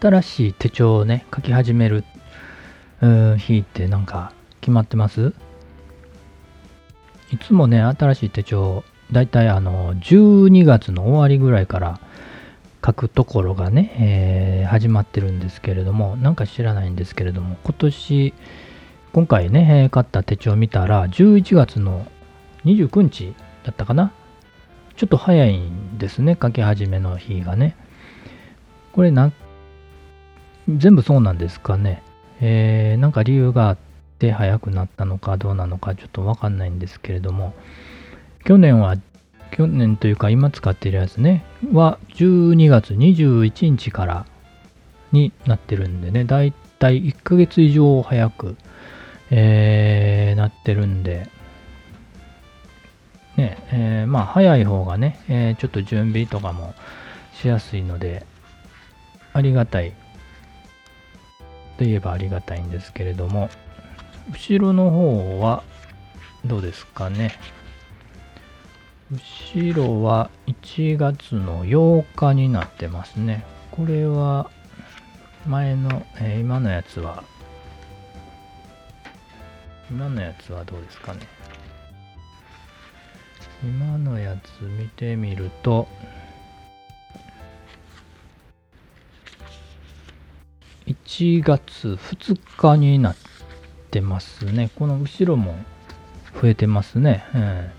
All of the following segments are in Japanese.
新しい手帳をね、書き始める日ってなんか決まってます？いつもね、新しい手帳、だいたいあの、12月の終わりぐらいから書くところがね、えー、始まってるんですけれども、なんか知らないんですけれども、今年、今回ね、買った手帳見たら、11月の29日だったかな？ちょっと早いんですね、書き始めの日がね。これな、全部そうなんですかね。えー、なんか理由があって早くなったのかどうなのかちょっとわかんないんですけれども、去年は、去年というか今使っているやつね、は12月21日からになってるんでね、だいたい1ヶ月以上早く、えー、なってるんで、ね、えー、まあ早い方がね、えー、ちょっと準備とかもしやすいので、ありがたいといえばありがたいんですけれども、後ろの方はどうですかね？後ろは1月の8日になってますね。これは前の、えー、今のやつは今のやつはどうですかね？今のやつ見てみると、1月2日になってますね。この後ろも増えてますね。うん、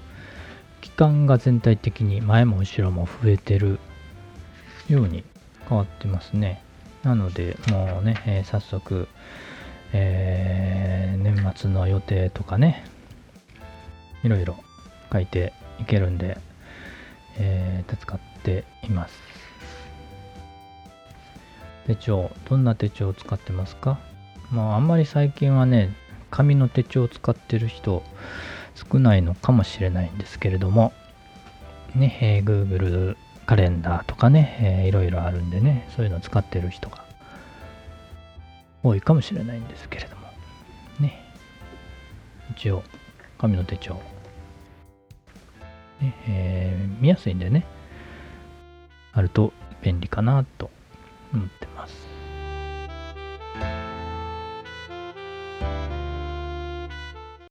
期間が全体的に前も後ろも増えてるように変わってますね。なので、もうね、えー、早速、えー、年末の予定とかね、いろいろ書いていけるんで、えー、助かっています。手帳、どんな手帳を使ってますか？まあ、あんまり最近はね、紙の手帳を使ってる人少ないのかもしれないんですけれども、ね、えー、Google カレンダーとかね、えー、いろいろあるんでね、そういうのを使ってる人が多いかもしれないんですけれども、ね、一応、紙の手帳、ねえー、見やすいんでね、あると便利かなと思ってます。